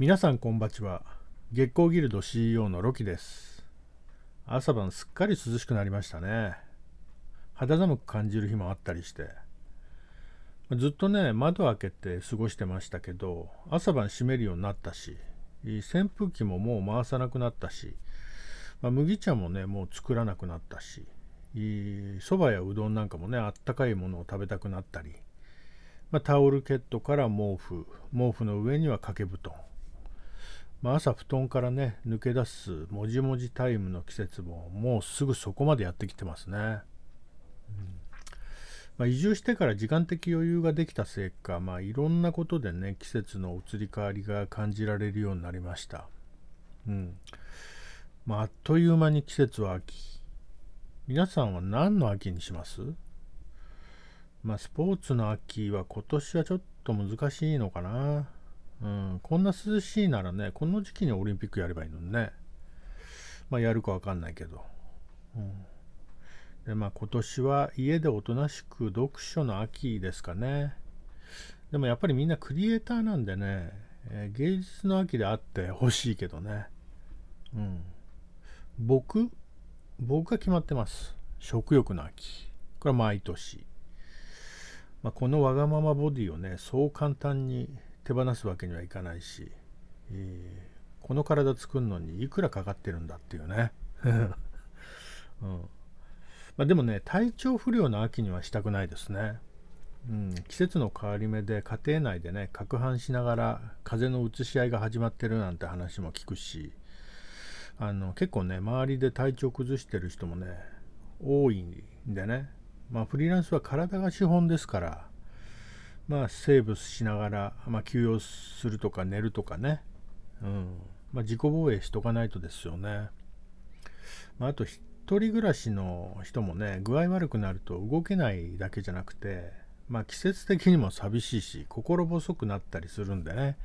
皆さんこんばちは。月光ギルド CEO のロキです。朝晩すっかり涼しくなりましたね。肌寒く感じる日もあったりして。ずっとね窓開けて過ごしてましたけど朝晩閉めるようになったし扇風機ももう回さなくなったし、まあ、麦茶もねもう作らなくなったしそばやうどんなんかもねあったかいものを食べたくなったり、まあ、タオルケットから毛布毛布の上には掛け布団、まあ、朝布団からね抜け出すもじもじタイムの季節ももうすぐそこまでやってきてますね、うん。まあ、移住してから時間的余裕ができたせいか、まあ、いろんなことでね季節の移り変わりが感じられるようになりました。うん。まあ、あっという間に季節は秋。皆さんは何の秋にします？まあ、スポーツの秋は今年はちょっと難しいのかな。うん、こんな涼しいならね、この時期にオリンピックやればいいのにね。まあ、やるかわかんないけど。うん、で、まあ、今年は家でおとなしく読書の秋ですかね。でもやっぱりみんなクリエイターなんでね、えー、芸術の秋であってほしいけどね。うん。僕、僕が決まってます。食欲の秋。これは毎年。まあ、このわがままボディをね、そう簡単に手放すわけにはいかないし、えー、この体作るのにいくらかかってるんだっていうね。うんまあ、でもね、体調不良の秋にはしたくないですね。うん、季節の変わり目で家庭内でね、攪拌しながら風邪の移し合いが始まってるなんて話も聞くし、あの結構ね周りで体調崩してる人もね多いんでねまあフリーランスは体が資本ですからまあセーブしながら、まあ、休養するとか寝るとかね、うん。まあ、自己防衛しとかないとですよね、まあ、あと一人暮らしの人もね具合悪くなると動けないだけじゃなくてまあ季節的にも寂しいし心細くなったりするんでね。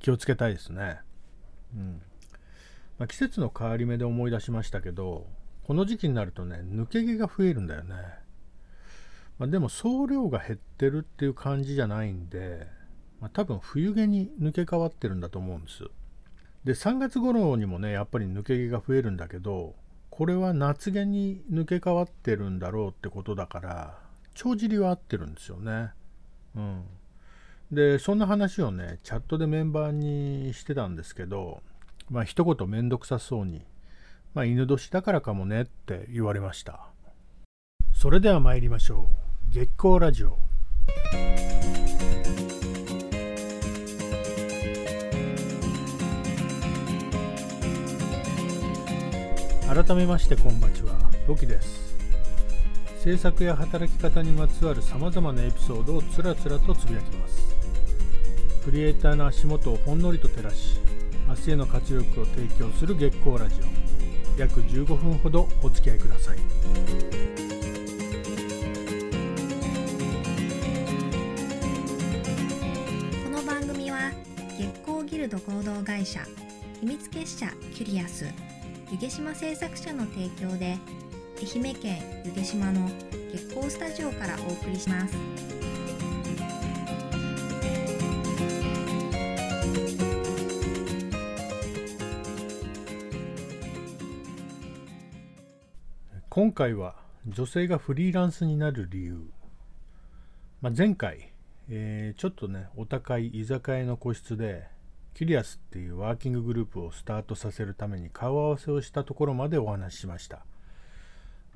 気をつけたいですね。うん。まあ、季節の変わり目で思い出しましたけどこの時期になるとね抜け毛が増えるんだよね、まあ、でも総量が減ってるっていう感じじゃないんで、まあ、多分冬毛に抜け変わってるんだと思うんですで3月頃にもねやっぱり抜け毛が増えるんだけどこれは夏毛に抜け変わってるんだろうってことだから帳尻は合ってるんですよねうんでそんな話をねチャットでメンバーにしてたんですけどまあ一言めんどくさそうに、まあ犬年だからかもねって言われました。それでは参りましょう。月光ラジオ。改めましてこんばちは、ロキです。制作や働き方にまつわるさまざまなエピソードをつらつらとつぶやきます。クリエイターの足元をほんのりと照らし、明日への活力を提供する月光ラジオ約15分ほどお付き合いください組は月光ギルド合同会社秘密結社キュリアス湯気島製作者の提供で愛媛県湯気島の月光スタジオからお送りします。今回は女性がフリーランスになる理由、まあ、前回、えー、ちょっとねお高い居酒屋の個室でキュリアスっていうワーキンググループをスタートさせるために顔合わせをしたところまでお話ししました、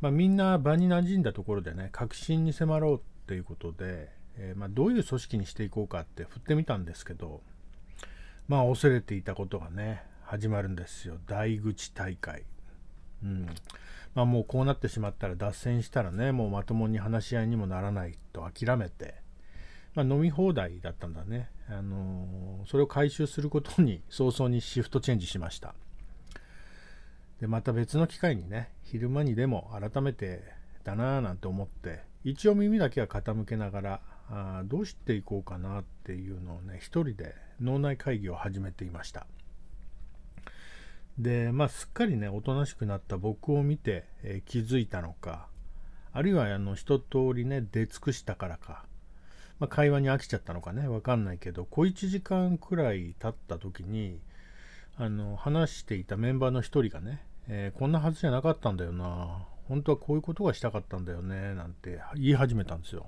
まあ、みんな場に馴染んだところでね革新に迫ろうっていうことで、えー、まあ、どういう組織にしていこうかって振ってみたんですけどまあ恐れていたことがね始まるんですよ。大口大会。うん。まあ、もうこうなってしまったら脱線したらねもうまともに話し合いにもならないと諦めて、まあ、飲み放題だったんだね、あのー、それを回収することに早々にシフトチェンジしました。でまた別の機会にね昼間にでも改めてだなぁなんて思って一応耳だけは傾けながらあどうしていこうかなっていうのをね一人で脳内会議を始めていました。で、まあ、すっかりね、おとなしくなった僕を見て、えー、気づいたのか、あるいはあの一通りね、出尽くしたからか、まあ、会話に飽きちゃったのかね。わかんないけど小1時間くらい経った時にあの話していたメンバーの一人がね、えー、こんなはずじゃなかったんだよな。本当はこういうことがしたかったんだよねなんて言い始めたんですよ。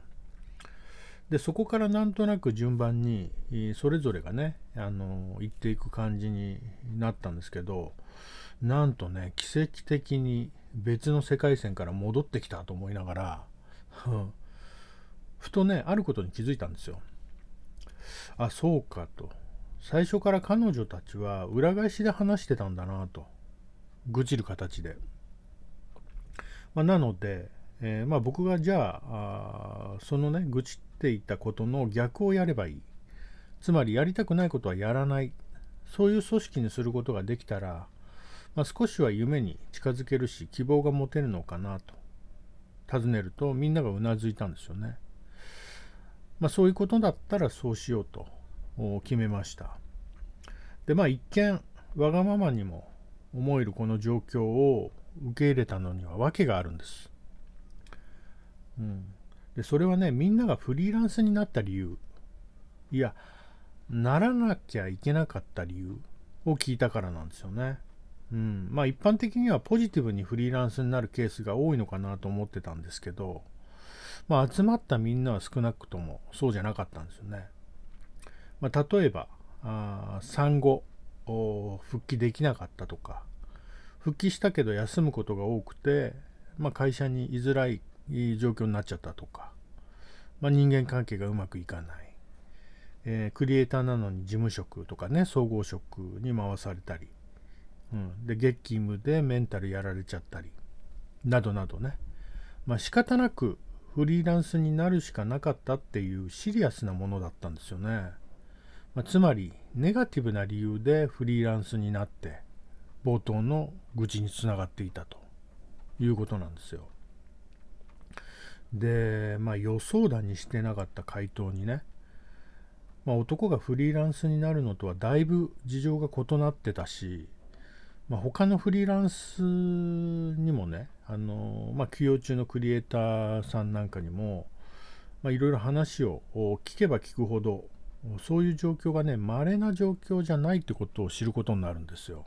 でそこからなんとなく順番にそれぞれがねあの言っていく感じになったんですけどなんとね奇跡的に別の世界線から戻ってきたと思いながらふとねあることに気づいたんですよあそうかと。最初から彼女たちは裏返しで話してたんだなと。愚痴る形で、まあ、なので、えー、まあ、僕がじゃあそのね愚痴っていたことの逆をやればいい。つまりやりたくないことはやらない。そういう組織にすることができたら、まあ、少しは夢に近づけるし希望が持てるのかなと尋ねるとみんながうなずいたんですよね。まあ、そういうことだったらそうしようと決めました。でまあ一見わがままにも思えるこの状況を受け入れたのには訳があるんです。うん、でそれはねみんながフリーランスになった理由いやならなきゃいけなかった理由を聞いたからなんですよね。うん、まあ一般的にはポジティブにフリーランスになるケースが多いのかなと思ってたんですけど、まあ、集まったみんなは少なくともそうじゃなかったんですよね。まあ、例えばあ産後復帰できなかったとか復帰したけど休むことが多くて、まあ、会社に居づらい状況になっちゃったとか、まあ、人間関係がうまくいかない、えー、クリエイターなのに事務職とかね総合職に回されたり、うん、で月勤務でメンタルやられちゃったりなどなどねまあ仕方なくフリーランスになるしかなかったっていうシリアスなものだったんですよね、まあ、つまりネガティブな理由でフリーランスになって冒頭の愚痴につながっていたということなんですよ。でまあ予想だにしてなかった回答にねまあ、男がフリーランスになるのとはだいぶ事情が異なってたし、まあ、他のフリーランスにもね、あのまあ、休養中のクリエイターさんなんかにも、まあ、いろいろ話を聞けば聞くほどそういう状況がね稀な状況じゃないってことを知ることになるんですよ。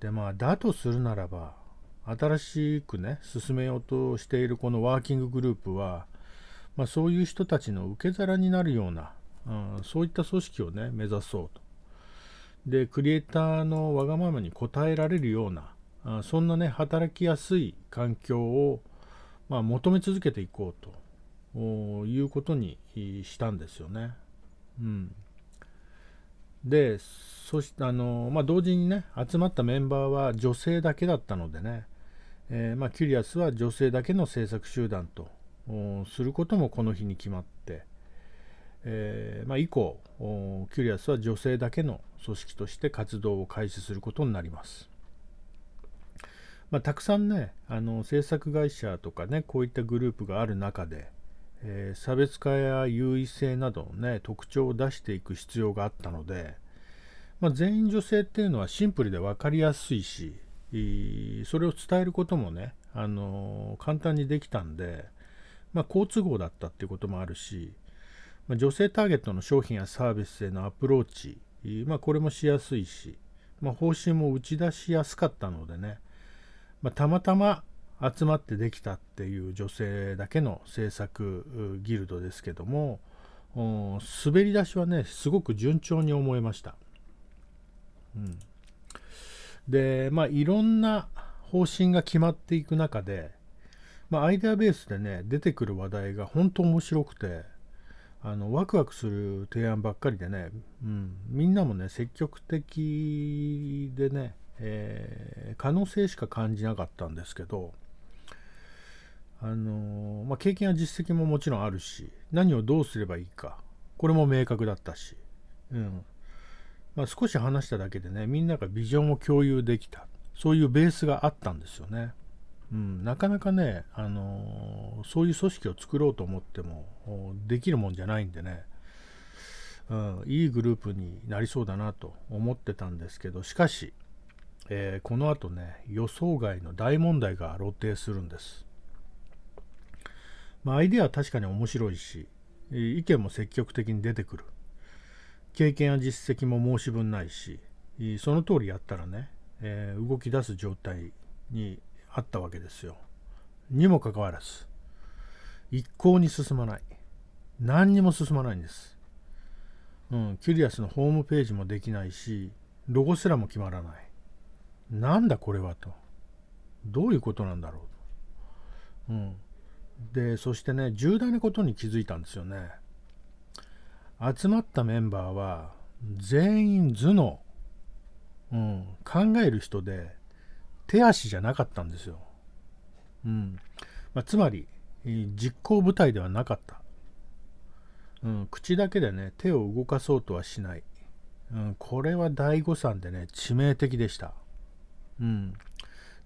でまあだとするならば新しくね進めようとしているこのワーキンググループはまあ、そういう人たちの受け皿になるような、うん、そういった組織をね目指そうと。でクリエイターのわがままに応えられるようなあそんなね働きやすい環境を、まあ、求め続けていこうということにしたんですよね。うん、でそしてあの、まあ、同時にね集まったメンバーは女性だけだったのでね、えー、まあ、キュリアスは女性だけの制作集団とすることもこの日に決まって、えー、まあ、以降キュリアスは女性だけの組織として活動を開始することになります。まあ、たくさんねあの制作会社とかねこういったグループがある中で、えー、差別化や優位性などのね特徴を出していく必要があったので、まあ、全員女性っていうのはシンプルで分かりやすいしそれを伝えることもね、あの簡単にできたんで、まあ、好都合だったっていうこともあるし、まあ、女性ターゲットの商品やサービスへのアプローチ、まあ、これもしやすいし、まあ、方針も打ち出しやすかったのでね、まあ、たまたま集まってできたっていう女性だけの制作ギルドですけども滑り出しはねすごく順調に思えました。うん、でまあいろんな方針が決まっていく中でまあ、アイデアベースでね出てくる話題が本当面白くてあのワクワクする提案ばっかりでね、うん、みんなもね積極的でね、えー、可能性しか感じなかったんですけどあのー、まあ、経験や実績ももちろんあるし何をどうすればいいかこれも明確だったし、うん。まあ、少し話しただけでねみんながビジョンを共有できた。そういうベースがあったんですよね。うん、なかなかね、あのー、そういう組織を作ろうと思ってもできるもんじゃないんでね、うん、いいグループになりそうだなと思ってたんですけどしかし、えー、このあとね予想外の大問題が露呈するんです、まあ、アイデアは確かに面白いし、意見も積極的に出てくる。経験や実績も申し分ないしその通りやったらね、えー、動き出す状態にあったわけですよ。にもかかわらず一向に進まない。何にも進まないんです。うん、キュリアスのホームページもできないしロゴすらも決まらない。なんだこれはと。どういうことなんだろうと、うん、でそしてね重大なことに気づいたんですよね。集まったメンバーは全員頭脳、うん、考える人で手足じゃなかったんですよ、うん。まあ、つまり実行部隊ではなかった、うん、口だけでね手を動かそうとはしない、うん、これは大誤算でね致命的でした、うん、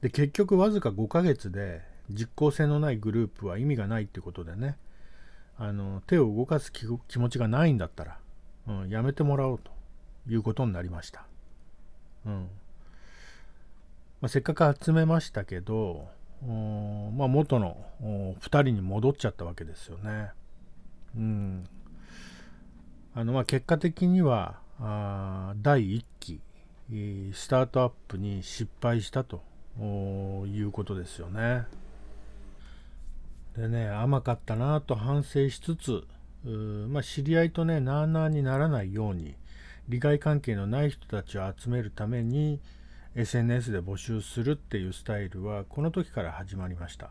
で結局わずか5ヶ月で実効性のないグループは意味がないってことでねあの手を動かす気持ちがないんだったら、うん、やめてもらおうということになりました。うんまあ、せっかく集めましたけど、まあ、元の2人に戻っちゃったわけですよね。うん、あのまあ結果的にはあ第1期スタートアップに失敗したということですよね。でね、甘かったなと反省しつつ、まあ、知り合いとね、なあなあにならないように、利害関係のない人たちを集めるために、SNS で募集するっていうスタイルは、この時から始まりました。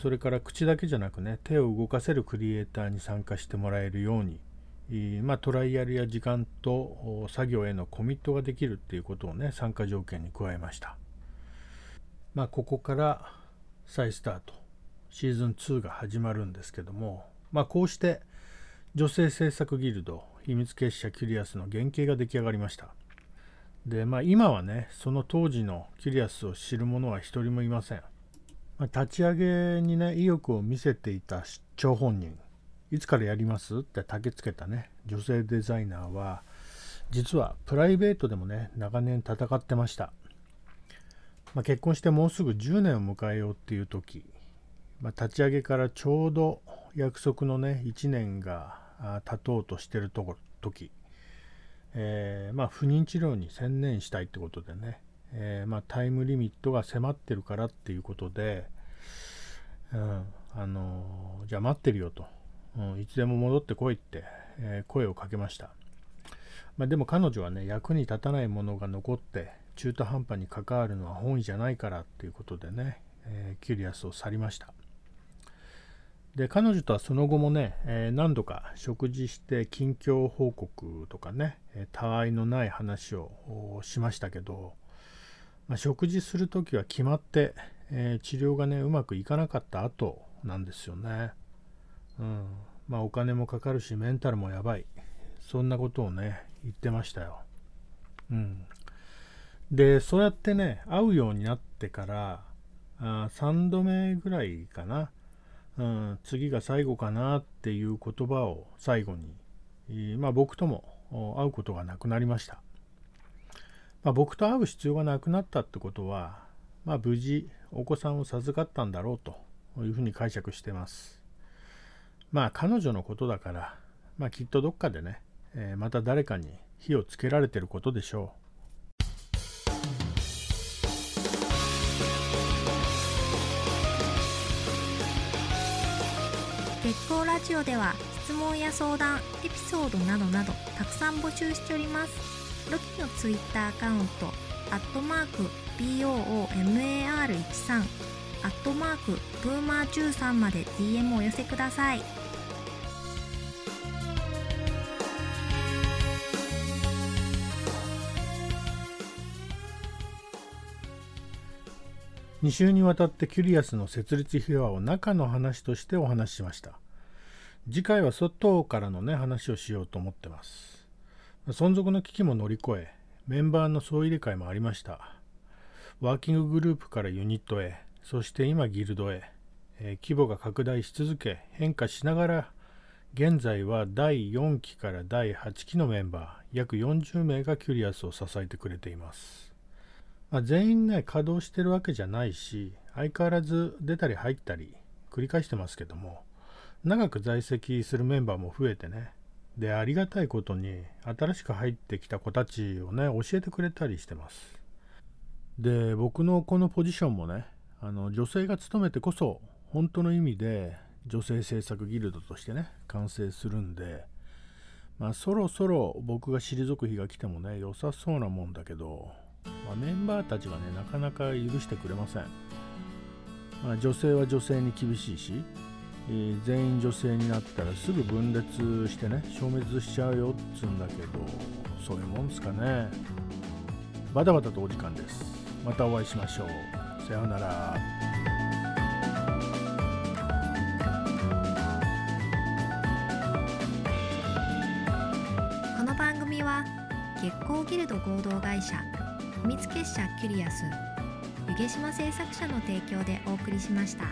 それから口だけじゃなくね、手を動かせるクリエイターに参加してもらえるように、まあ、トライアルや時間と作業へのコミットができるっていうことをね、参加条件に加えました。まあ、ここから再スタート。シーズン2が始まるんですけども、まあ、こうして女性制作ギルド秘密結社キュリアスの原型が出来上がりましたでまあ今はねその当時のキュリアスを知る者は一人もいません、まあ、立ち上げにね意欲を見せていた張本人いつからやります？って駆けつけたね。女性デザイナーは実はプライベートでもね長年戦ってました、まあ、結婚してもうすぐ10年を迎えようっていう時まあ、立ち上げからちょうど約束のね1年が経とうとしてるとこ時、えー、まあ、不妊治療に専念したいってことでね、えー、まあ、タイムリミットが迫ってるからっていうことで、うん、あのー、じゃあ待ってるよと、うん、いつでも戻ってこいって、え声をかけました。まあ、でも彼女はね役に立たないものが残って中途半端に関わるのは本意じゃないからっていうことでね、えキュリアスを去りました。で彼女とはその後もね、えー、何度か食事して近況報告とかね、えたわいのない話をしましたけど、まあ、食事する時は決まって、え、治療がねうまくいかなかった後なんですよね。うん、まあお金もかかるしメンタルもやばいそんなことをね言ってましたよ。うん、でそうやってね会うようになってからあ3度目ぐらいかなうん、次が最後かなっていう言葉を最後に、まあ、僕とも会うことがなくなりました。まあ、僕と会う必要がなくなったってことは、まあ、無事お子さんを授かったんだろうというふうに解釈してます。まあ彼女のことだから、まあ、きっとどっかでね、えー、また誰かに火をつけられてることでしょう。月光ラジオでは質問や相談エピソードなどなどたくさん募集しておりますロキのツイッターアカウントアットマーク BOOMAR13 アットマークブーマー13まで DM をお寄せください2週にわたってキュリアスの設立秘話を中の話としてお話ししました。次回は外からのね、話をしようと思ってます。存続の危機も乗り越え、メンバーの総入れ替えもありました。ワーキンググループからユニットへ、そして今ギルドへ、えー、規模が拡大し続け、変化しながら、現在は第4期から第8期のメンバー、約40名がキュリアスを支えてくれています。まあ、全員ね、稼働してるわけじゃないし、相変わらず出たり入ったり繰り返してますけども、長く在籍するメンバーも増えてねでありがたいことに新しく入ってきた子たちをね教えてくれたりしてます。で僕のこのポジションもねあの女性が務めてこそ本当の意味で女性政策ギルドとしてね完成するんでまあそろそろ僕が退く日が来てもね良さそうなもんだけど、まあ、メンバーたちがねなかなか許してくれません、まあ、女性は女性に厳しいし、えー、全員女性になったらすぐ分裂してね消滅しちゃうよっつうんだけどそういうもんですかね。バタバタとお時間です。またお会いしましょう。さようなら。この番組は月光ギルド合同会社秘密結社キュリアス湯毛島製作者の提供でお送りしました。